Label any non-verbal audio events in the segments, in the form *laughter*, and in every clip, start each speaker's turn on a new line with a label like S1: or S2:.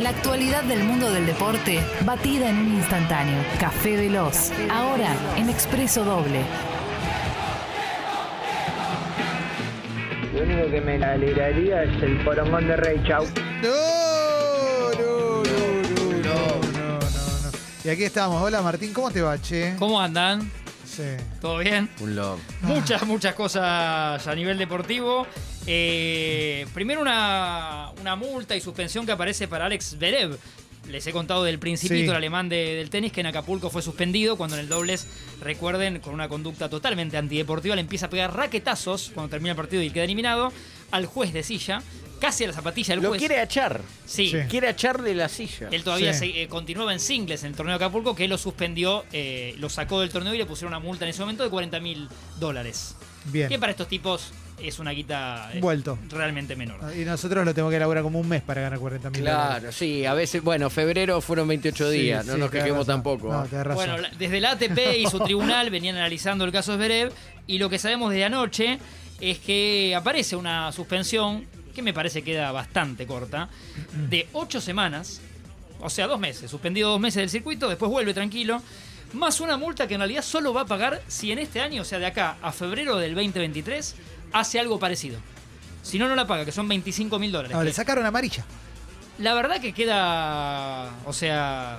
S1: La actualidad del mundo del deporte, batida en un instantáneo. Café Veloz, ahora en Expreso Doble.
S2: Lo único que me alegraría es el porongón de Rey Chau.
S3: No, no, no, no, no, no, no. Y aquí estamos. Hola Martín, ¿cómo te va, che?
S4: ¿Cómo andan?
S3: Sí.
S4: ¿Todo bien?
S5: Un.
S4: Muchas, muchas cosas a nivel deportivo. Eh, primero una, una multa y suspensión que aparece para Alex Berev. Les he contado del principito
S3: Sí.
S4: el alemán de- del tenis que en Acapulco fue suspendido cuando en el dobles, recuerden, con una conducta totalmente antideportiva, le empieza a pegar raquetazos cuando termina el partido y queda eliminado al juez de silla, casi a la zapatilla del
S5: Lo
S4: juez.
S5: quiere echar.
S4: Sí,
S3: Sí.
S5: Quiere echar de la silla.
S4: Él todavía
S3: Sí.
S4: se- eh, continuaba en singles en el torneo de Acapulco, que lo suspendió, eh, lo sacó del torneo y le pusieron una multa en ese momento de 40 mil dólares.
S3: Bien.
S4: Que para estos tipos es una guita eh,
S3: Vuelto.
S4: realmente menor.
S3: Y nosotros lo tenemos que elaborar como un mes para ganar 40 mil
S5: Claro, sí, a veces, bueno, febrero fueron 28 días, no nos quejemos tampoco.
S3: No,
S5: ¿ah?
S3: tenés razón.
S4: Bueno, la- desde la ATP y su *laughs* tribunal venían analizando el caso Zverev y lo que sabemos de anoche es que aparece una suspensión que me parece queda bastante corta, de ocho semanas, o sea, dos meses, suspendido dos meses del circuito, después vuelve tranquilo, más una multa que en realidad solo va a pagar si en este año, o sea, de acá a febrero del 2023, hace algo parecido. Si no, no la paga, que son 25 mil dólares.
S3: No, le sacaron amarilla.
S4: la verdad que queda, o sea,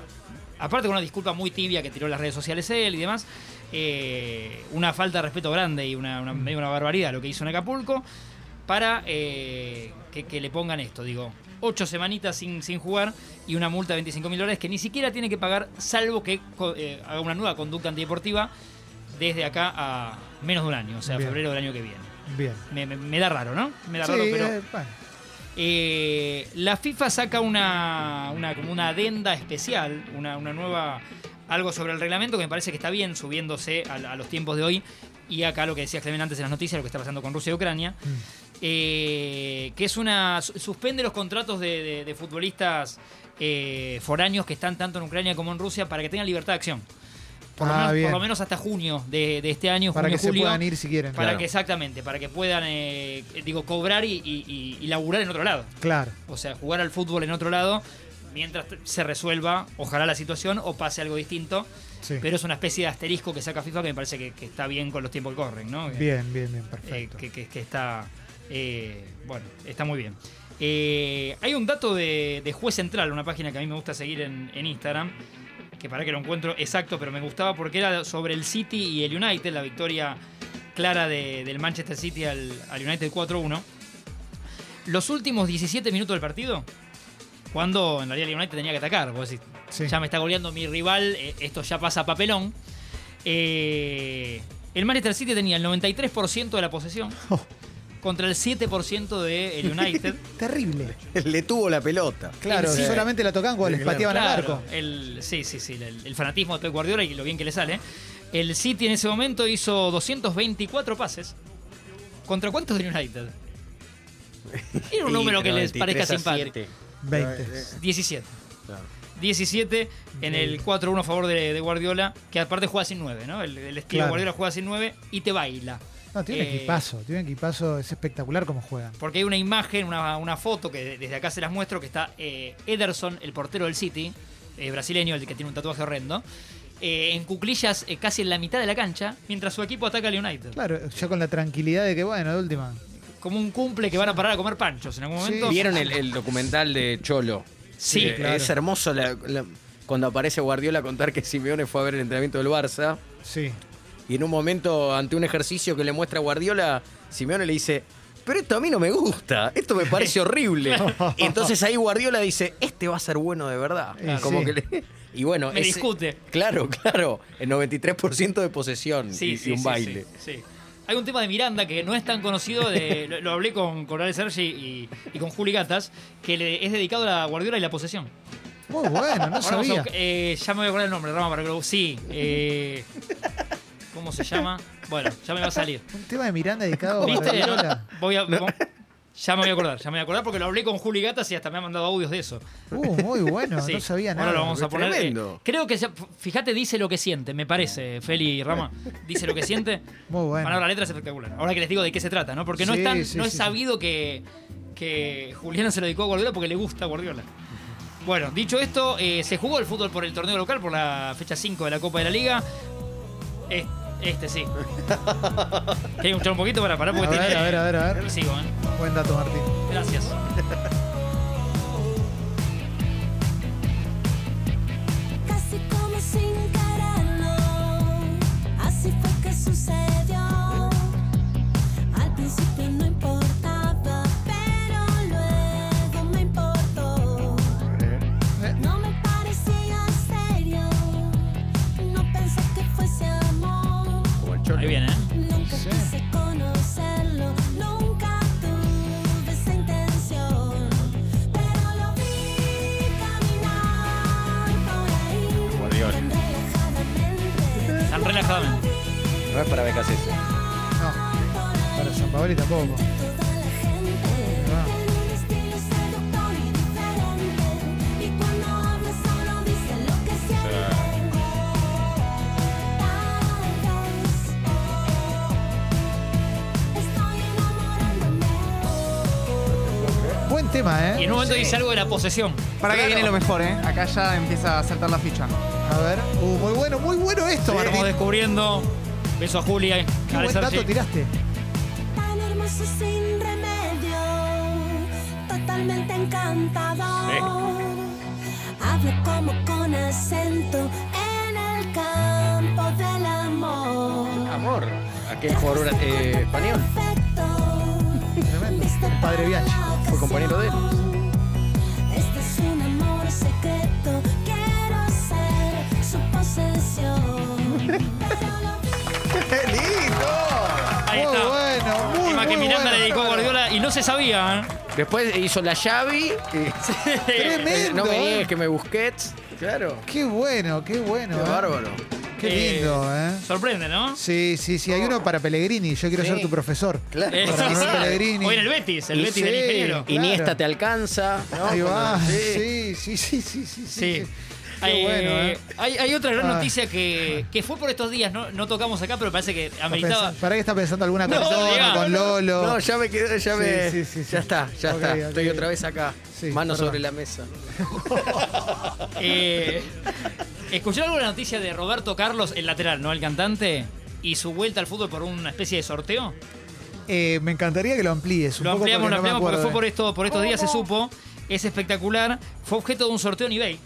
S4: aparte con una disculpa muy tibia que tiró las redes sociales él y demás, eh, una falta de respeto grande y una, una, medio una barbaridad lo que hizo en Acapulco para eh, que, que le pongan esto, digo, ocho semanitas sin, sin jugar y una multa de 25 mil dólares que ni siquiera tiene que pagar salvo que eh, haga una nueva conducta antideportiva desde acá a menos de un año, o sea,
S3: Bien.
S4: febrero del año que viene.
S3: Bien.
S4: Me, me- me da raro, ¿no? Me da
S3: Sí,
S4: raro, pero...
S3: eh, bueno.
S4: Eh, la FIFA saca una, una, como una adenda especial, una, una nueva, algo sobre el reglamento que me parece que está bien subiéndose a, a los tiempos de hoy. Y acá lo que decía Clemen antes en las noticias, lo que está pasando con Rusia y Ucrania,
S3: Mm.
S4: Eh, que es una. su- suspende los contratos de, de- de futbolistas eh, foráneos que están tanto en Ucrania como en Rusia para que tengan libertad de acción. Por, lo,
S3: Ah,
S4: menos, por
S3: bien.
S4: lo menos hasta junio de, de este año,
S3: Para
S4: junio,
S3: que se puedan ir si quieren.
S4: Para
S5: Claro.
S4: que exactamente, para que puedan, eh, digo, cobrar y, y, y- y laburar en otro lado.
S3: Claro.
S4: O sea, jugar al fútbol en otro lado mientras se resuelva, ojalá la situación o pase algo distinto.
S3: Sí.
S4: Pero es una especie de asterisco que saca FIFA que me parece que, que está bien con los tiempos que corren, ¿no?
S3: Bien, bien, bien,
S4: eh,
S3: perfecto.
S4: que, que- que está. Eh, bueno, está muy bien. Eh, hay un dato de, de Juez Central, una página que a mí me gusta seguir en, en Instagram, que para que lo encuentro exacto, pero me gustaba porque era sobre el City y el United, la victoria clara de- del Manchester City al, al United 4-1. Los últimos 17 minutos del partido, cuando en realidad el United tenía que atacar, vos decís,
S3: Sí.
S4: ya me está goleando mi rival, eh, esto ya pasa a papelón. Eh, el Manchester City tenía el 93% de la posesión *laughs*
S3: Oh.
S4: Contra el 7% del United. *laughs*
S3: Terrible.
S5: Le tuvo la pelota.
S3: Claro,
S4: Sí.
S3: solamente la tocaban cuando les
S5: Claro.
S3: pateaban al
S4: Claro,
S3: arco.
S4: el, sí, sí, sí, el, el fanatismo de Pep Guardiola y lo bien que le sale. El City en ese momento hizo 224 pases. ¿Contra cuántos del United? Era un *laughs* número que les parezca simpático.
S3: 20.
S4: 17. 17 en el 4-1 a favor de, de Guardiola, que aparte juega sin 9, ¿no? El, el estilo
S3: Claro.
S4: Guardiola juega sin 9 y te baila.
S3: No, tiene un
S4: Eh,
S3: equipazo. Tiene un equipazo. Es espectacular cómo juegan.
S4: Porque hay una imagen, una, una foto que desde acá se las muestro, que está eh, Ederson, el portero del City, eh, brasileño, el que tiene un tatuaje horrendo, eh, en cuclillas eh, casi en la mitad de la cancha, mientras su equipo ataca al United.
S3: Claro, ya con la tranquilidad de que, bueno, de última.
S4: Como un cumple que van a parar a comer panchos en algún
S3: Sí.
S4: momento.
S5: ¿Vieron el, el documental de Cholo?
S4: Sí,
S5: Eh,
S3: claro.
S5: Es hermoso la- la- cuando aparece Guardiola a contar que Simeone fue a ver el entrenamiento del Barça.
S3: Sí.
S5: Y en un momento, ante un ejercicio que le muestra a Guardiola, Simeone le dice, pero esto a mí no me gusta, esto me parece horrible. y *laughs* entonces ahí Guardiola dice, este va a ser bueno de verdad.
S3: Eh,
S5: Como
S3: sí.
S5: que le- Y bueno,
S4: Me
S5: ese-
S4: discute.
S5: Claro, claro. El 93% de posesión
S4: Sí,
S5: y,
S4: sí,
S5: y un
S4: sí,
S5: baile.
S4: sí, sí. Hay un tema de Miranda que no es tan conocido, de- *laughs* lo, lo hablé con, con Sergi y, y con Juli Gatas, que le, es dedicado a la Guardiola y la posesión.
S3: Muy bueno, no
S4: Ahora vamos a
S3: sabía.
S4: eh, ya me voy a acordar el nombre, Rama, para que lo... Sí. eh, *laughs* ¿Cómo se llama? Bueno, ya me va a salir.
S3: Un tema de Miranda dedicado a
S4: ¿Viste?
S3: Guardiola.
S4: Voy a... Ya me voy a acordar, ya me voy a acordar porque lo hablé con Juli Gatas y hasta me ha mandado audios de eso.
S3: Uh, muy bueno,
S4: Sí,
S3: no sabía
S4: ahora
S3: nada.
S4: lo vamos a poner. eh,
S5: tremendo.
S4: creo que, fíjate, dice lo que siente, me parece, Feli Rama. Dice lo que siente.
S3: Muy bueno.
S4: Para la letra es espectacular. Ahora que les digo de qué se trata, ¿no? Porque no
S3: Sí,
S4: es tan,
S3: sí,
S4: no
S3: sí,
S4: es
S3: sí.
S4: sabido que, que Juliana se lo dedicó a Guardiola porque le gusta Guardiola. Bueno, dicho esto, eh, se jugó el fútbol por el torneo local, por la fecha 5 de la Copa de la Liga. Este, sí. ¿Querés escuchar un poquito para parar?
S3: A
S4: Porque
S3: ver,
S4: tiene-
S3: a ver, a ver, a ver.
S4: Sigo, ¿eh?
S3: Buen dato, Martín.
S4: Gracias. Ahí viene, ¿eh?
S6: Nunca quise conocerlo, nunca tuve esa intención. Pero lo vi caminar por ahí, tan relajadamente.
S4: Tan relajadamente.
S5: No es para becas eso.
S3: No, para San Paoli tampoco. Tema,
S4: Y en
S3: ¿eh?
S4: un momento dice algo de la posesión.
S7: Para que viene lo mejor, ¿eh? Acá ya empieza a saltar la ficha.
S3: A ver. Uh, muy bueno, muy bueno esto,
S4: Estamos
S3: Martín.
S4: descubriendo. Beso a Julia.
S3: Qué buen dato tiraste.
S6: Tan hermoso sin remedio, totalmente encantador. Habla como con acento en el campo del amor.
S5: Amor. Aquel jugador eh, español.
S3: Padre Bianchi.
S5: Fue compañero de él.
S6: Este es un amor secreto, quiero ser su posesión. *laughs* Pero lo
S7: ¡Qué lindo!
S4: Ahí
S3: Muy
S4: está.
S3: bueno, muy,
S4: Encima que
S3: muy
S4: Miranda
S3: bueno.
S4: le dedicó a Guardiola y no se sabía. ¿eh?
S5: Después hizo la Xavi. y-
S3: Tremendo.
S5: no me
S3: ¿eh?
S5: niegues que me busquets. Claro.
S3: Qué bueno, qué bueno.
S5: Qué
S3: ¿eh?
S5: bárbaro.
S3: Qué
S4: Eh,
S3: lindo, ¿eh?
S4: Sorprende, ¿no?
S3: Sí, sí, sí. Hay uno para Pellegrini. Yo quiero
S5: Sí.
S3: ser tu profesor.
S5: Claro.
S4: Eh,
S3: Para
S4: sí,
S3: Manuel
S4: sí.
S3: Pellegrini.
S4: Hoy en el Betis, el
S5: Y
S4: Betis
S5: sí,
S4: del ingeniero.
S3: Claro.
S5: Iniesta te alcanza. ¿no?
S3: Ahí va. Sí, sí, sí, sí, sí. sí,
S4: Sí.
S3: Qué
S4: Eh,
S3: bueno, ¿eh?
S4: hay, hay otra gran
S3: Ah.
S4: noticia que, que fue por estos días, no, no tocamos acá, pero parece que ameritaba.
S3: ¿Para qué está pensando alguna
S4: No,
S3: persona
S4: diga,
S3: con Lolo?
S5: No, ya me quedé, ya me.
S3: sí, sí, sí.
S5: Ya está, ya
S3: Ok,
S5: está.
S3: ok.
S5: Estoy otra vez acá.
S3: Sí,
S5: Mano
S3: perdón.
S5: sobre la mesa. *laughs*
S4: Eh, ¿Escucharon alguna noticia de Roberto Carlos, el lateral, no el cantante? Y su vuelta al fútbol por una especie de sorteo.
S3: Eh, me encantaría que lo amplíes. Un
S4: Lo
S3: poco
S4: ampliamos,
S3: porque
S4: lo
S3: no me
S4: ampliamos porque
S3: acuerdo.
S4: fue por, esto, por estos días, se supo. Es espectacular. Fue objeto de un sorteo en eBay.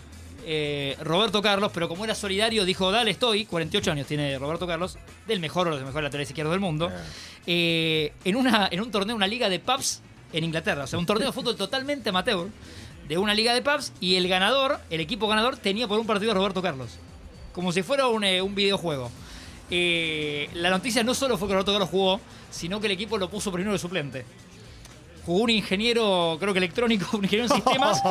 S4: Eh, Roberto Carlos, pero como era solidario, dijo, dale, estoy. 48 años tiene Roberto Carlos, del mejor o de los mejores laterales izquierdos del mundo. Eh, en, una, en un torneo, una liga de pubs en Inglaterra. O sea, un torneo de fútbol totalmente amateur de una liga de pubs. Y el ganador, el equipo ganador, tenía por un partido a Roberto Carlos. Como si fuera un, eh, un videojuego. La noticia no solo fue que Roberto Carlos jugó, sino que el equipo lo puso primero de suplente. Jugó un ingeniero, creo que electrónico, *laughs* un ingeniero en sistemas,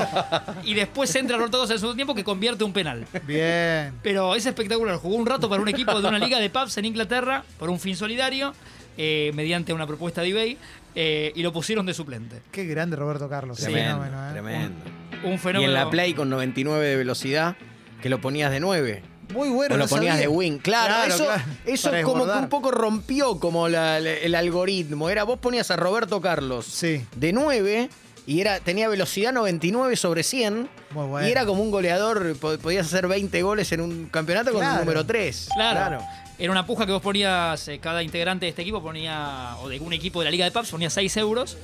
S4: y después entra Roberto Carlos en el segundo tiempo que convierte un penal.
S3: Bien.
S4: Pero es espectacular. Jugó un rato para un equipo de una liga de pubs en Inglaterra por un fin solidario, eh, mediante una propuesta de eBay, eh, y lo pusieron de suplente.
S3: Qué grande Roberto Carlos. Qué
S5: Tremendo,
S3: fenómeno, ¿eh?
S5: tremendo.
S4: Un
S5: Y
S4: fenómeno.
S5: en la Play con 99 de velocidad, que lo ponías de 9.
S3: Muy bueno.
S5: o lo
S3: no
S5: ponías
S3: sabía.
S5: de wing. Claro,
S3: Claro,
S5: eso,
S3: claro.
S5: eso
S3: Para
S5: como que un poco rompió como la- la- el algoritmo. Era vos ponías a Roberto Carlos
S3: Sí.
S5: de 9 y era, tenía velocidad 99 sobre 100.
S3: Muy bueno.
S5: Y era como un goleador, po- podías hacer 20 goles en un campeonato con un número 3.
S4: Claro. Era una puja que vos ponías, eh, cada integrante de este equipo ponía, o de un equipo de la Liga de Pubs, ponía 6 euros,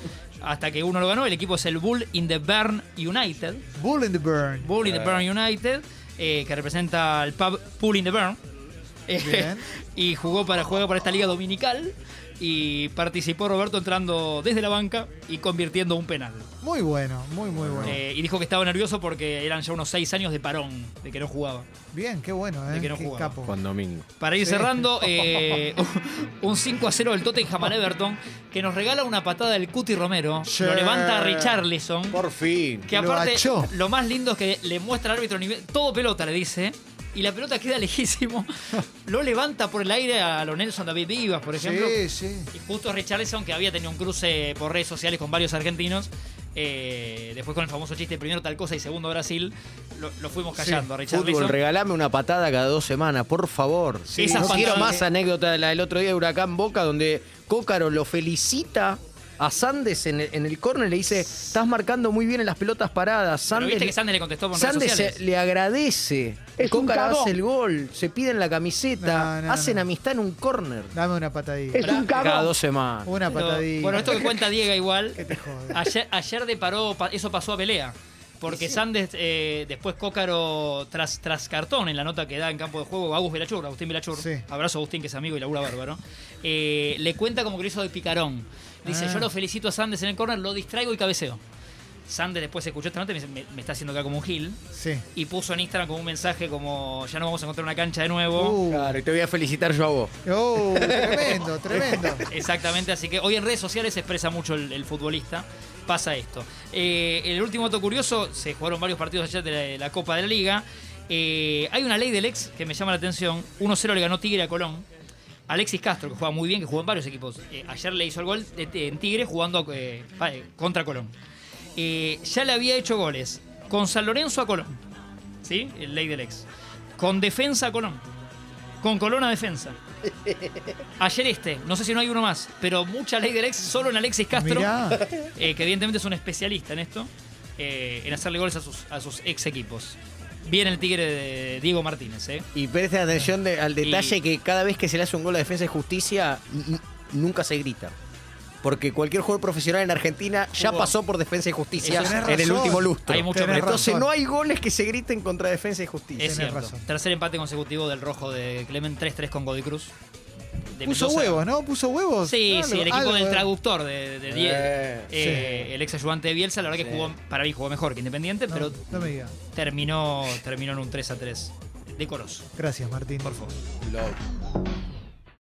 S4: hasta que uno lo ganó. El equipo es el Bull in the Burn United.
S3: Bull in the Burn.
S4: Bull in the Burn United, eh, que representa al pub in the Burn. Eh, *laughs* y jugó para, juega para esta liga dominical. Y participó Roberto entrando desde la banca y convirtiendo un penal.
S3: Muy bueno, muy, muy bueno.
S4: Eh, y dijo que estaba nervioso porque eran ya unos 6 años de parón, de que no jugaba.
S3: Bien, qué bueno, ¿eh?
S4: De que no
S3: qué
S4: jugaba.
S3: capo.
S5: Juan Domingo.
S4: Para ir
S3: Sí.
S4: cerrando, *laughs* eh, un 5 a 0 del Tottenham al Everton, que nos regala una patada del Cuti Romero.
S3: Sí.
S4: Lo levanta a Richarlison.
S5: Por fin.
S4: Que
S3: Lo
S4: aparte,
S3: achó.
S4: lo más lindo es que le muestra al árbitro nivel, todo pelota, le dice. Y la pelota queda *laughs* lejísimo. lo levanta por el aire a lo Nelson David Vivas, por ejemplo.
S3: Sí, sí.
S4: Y justo Richarlison, que había tenido un cruce por redes sociales con varios argentinos. eh, después con el famoso chiste, primero tal cosa y segundo Brasil, lo, lo fuimos callando a Richarlison.
S5: Fútbol, regalame una patada cada dos semanas, por favor.
S4: Sí,
S5: no quiero más anécdota de la del otro día de Huracán Boca, donde Cócaro lo felicita a Sandes en el, en el córner, le dice, estás marcando muy bien en las pelotas paradas.
S4: Pero
S5: Sandes,
S4: viste que Sandes le contestó por redes
S5: Sandes se-
S4: sociales.
S5: le agradece.
S2: Es un cagón.
S5: hace el gol, se piden la camiseta,
S3: No, no,
S5: hacen
S3: no.
S5: amistad en un córner.
S3: Dame una patadita.
S2: Es un
S5: Cada
S2: cagón.
S5: dos semanas.
S3: Una
S4: Pero,
S3: patadita.
S4: bueno, esto que cuenta Diego igual. *laughs*
S3: ¿Qué te?
S4: Ayer, ayer de paró, pa- eso pasó a pelea. Porque Sandes, eh, después Cócaro, tras, tras cartón en la nota que da en campo de juego, Agus Vilachur, Agustín Vilachur,
S3: Sí.
S4: abrazo a Agustín que es amigo y labura bárbaro, eh, le cuenta como que lo hizo de picarón. Dice,
S3: Ah.
S4: yo lo felicito a Sandes en el corner, lo distraigo y cabeceo. Sandes después escuchó esta nota y me, dice, me, me está haciendo acá como un gil.
S3: Sí.
S4: Y puso en Instagram como un mensaje como, ya no vamos a encontrar una cancha de nuevo.
S3: Uh.
S5: Claro, y te voy a felicitar yo a vos.
S3: Oh, tremendo, tremendo. *laughs*
S4: Exactamente, así que hoy en redes sociales se expresa mucho el, el futbolista. Pasa esto. Eh, el último dato curioso, se jugaron varios partidos ayer de la, Copa de la Liga. Eh, hay una ley del ex que me llama la atención. 1-0 le ganó Tigre a Colón. Alexis Castro, que juega muy bien, que jugó en varios equipos. eh, ayer le hizo el gol en Tigre jugando contra Colón. Ya le había hecho goles con San Lorenzo a Colón. ¿Sí? El ley del ex. Con defensa a Colón. Con Colón a defensa. Ayer este, no sé si no hay uno más, pero mucha ley del ex solo en Alexis Castro, eh, que evidentemente es un especialista en esto, eh, en hacerle goles a sus, a sus ex equipos. Bien el tigre de Diego Martínez, ¿eh?
S5: Y presten atención de- al detalle
S4: Y-
S5: que cada vez que se le hace un gol a Defensa y Justicia, nunca se grita. Porque cualquier jugador profesional en Argentina ya
S4: Jugó.
S5: pasó por Defensa y Justicia
S4: Eso
S5: en el último lustro.
S4: Hay mucho
S3: Tenés.
S5: Entonces
S3: razón.
S5: no hay goles que se griten contra Defensa y Justicia.
S4: Es cierto.
S3: razón.
S4: Tercer empate consecutivo del rojo de Clemen 3-3 con Godoy Cruz. De
S3: Puso
S4: Mendoza.
S3: huevos, ¿no? Puso huevos.
S4: Sí,
S3: Algo-
S4: sí, el equipo
S3: algo
S4: del
S3: de-
S4: traductor de, de Die-
S5: Eh,
S4: eh, el ex ayudante de Bielsa, la verdad que
S5: Sí.
S4: jugó, para mí jugó mejor que Independiente,
S3: No,
S4: pero
S3: no me digas.
S4: terminó, terminó en un 3 a 3 decoroso.
S3: Gracias, Martín.
S4: Por favor.